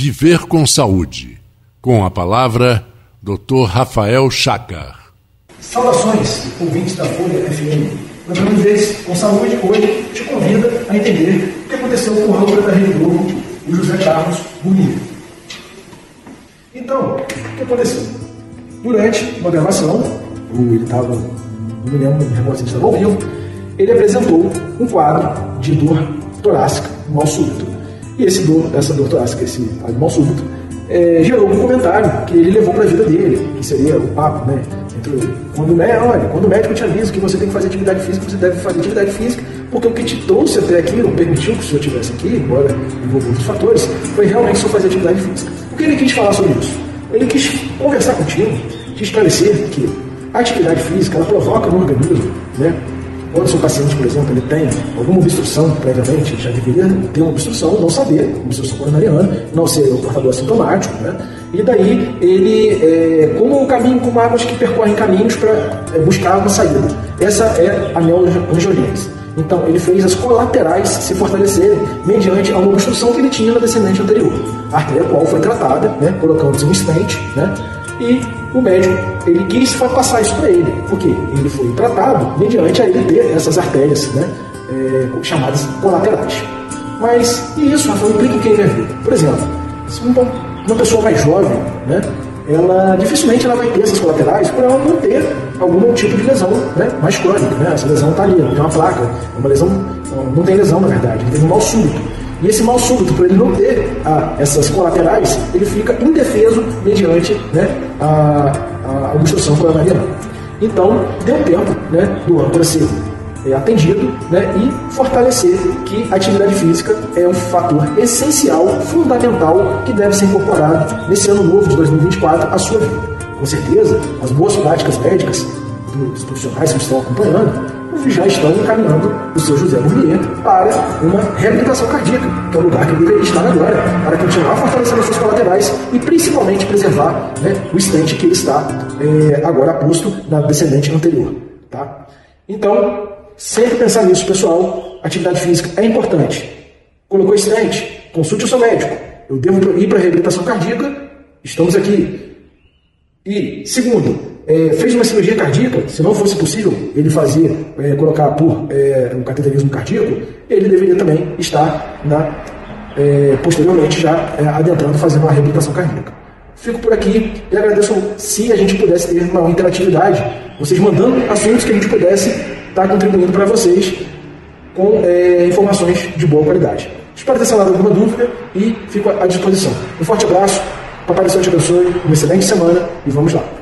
Viver com Saúde. Com a palavra, Dr. Rafael Chacar. Saudações, ouvintes da Folha FM. Programa Viver com Saúde hoje te convida a entender o que aconteceu com o âncora da Rede Globo, o José Carlos Bonito. Então, o que aconteceu? Durante uma gravação, ele estava, não me lembro, não se estava ao vivo, ele apresentou um quadro de dor torácica, mal súbito e esse dor, essa dor torácica, esse mal súbito, é, gerou um comentário que ele levou para a vida dele, que seria o papo, né? Entre, quando, né, olha, quando o médico te avisa que você tem que fazer atividade física, você deve fazer atividade física, porque o que te trouxe até aqui, ou permitiu que o senhor estivesse aqui, embora envolva outros fatores, foi realmente só fazer atividade física. O que ele quis falar sobre isso? Ele quis conversar contigo, te esclarecer que a atividade física ela provoca no organismo né, quando o seu paciente, por exemplo, ele tem alguma obstrução previamente, já deveria ter uma obstrução, não saber, obstrução coronariana, não ser o portador assintomático, né? E daí ele, é, como o caminho, como águas que percorrem caminhos para é, buscar uma saída. Essa é a neoangiogênese. Então, ele fez as colaterais se fortalecerem mediante a uma obstrução que ele tinha na descendente anterior. A qual foi tratada, né, colocando-se um stent, né, e o médico ele quis passar isso para ele, porque ele foi tratado mediante a ele ter essas artérias né, é, chamadas colaterais. Mas e isso, Rafael, implica o que ele ver? Por exemplo, se uma, uma pessoa mais jovem, né, ela dificilmente ela vai ter essas colaterais por ela não ter algum tipo de lesão né, mais crônica. Né? Essa lesão está ali, tem uma placa, é uma lesão, não tem lesão na verdade, tem um mal súbito. E esse mal súbito, por ele não ter ah, essas colaterais, ele fica indefeso mediante né, a, a obstrução coronariana. Então, deu tempo né, do âncora ser é, atendido né, e fortalecer que a atividade física é um fator essencial, fundamental, que deve ser incorporado nesse ano novo de 2024 à sua vida. Com certeza, as boas práticas médicas dos profissionais que estão acompanhando já estão encaminhando o seu José Bournier para uma reabilitação cardíaca, que é o lugar que ele deveria estar agora, para continuar fortalecendo as suas colaterais e principalmente preservar né, o estente que ele está é, agora posto na descendente anterior. Tá? Então, sempre pensar nisso, pessoal. Atividade física é importante. Colocou estente, consulte o seu médico. Eu devo ir para a reabilitação cardíaca, estamos aqui. E, segundo, é, fez uma cirurgia cardíaca, se não fosse possível ele fazer, é, colocar por é, um cateterismo cardíaco, ele deveria também estar na, é, posteriormente já é, adentrando fazendo uma reabilitação cardíaca. Fico por aqui e agradeço se a gente pudesse ter uma interatividade, vocês mandando assuntos que a gente pudesse estar contribuindo para vocês com é, informações de boa qualidade. Espero ter sanado alguma dúvida e fico à disposição. Um forte abraço, Papai do Céu te abençoe, uma excelente semana e vamos lá.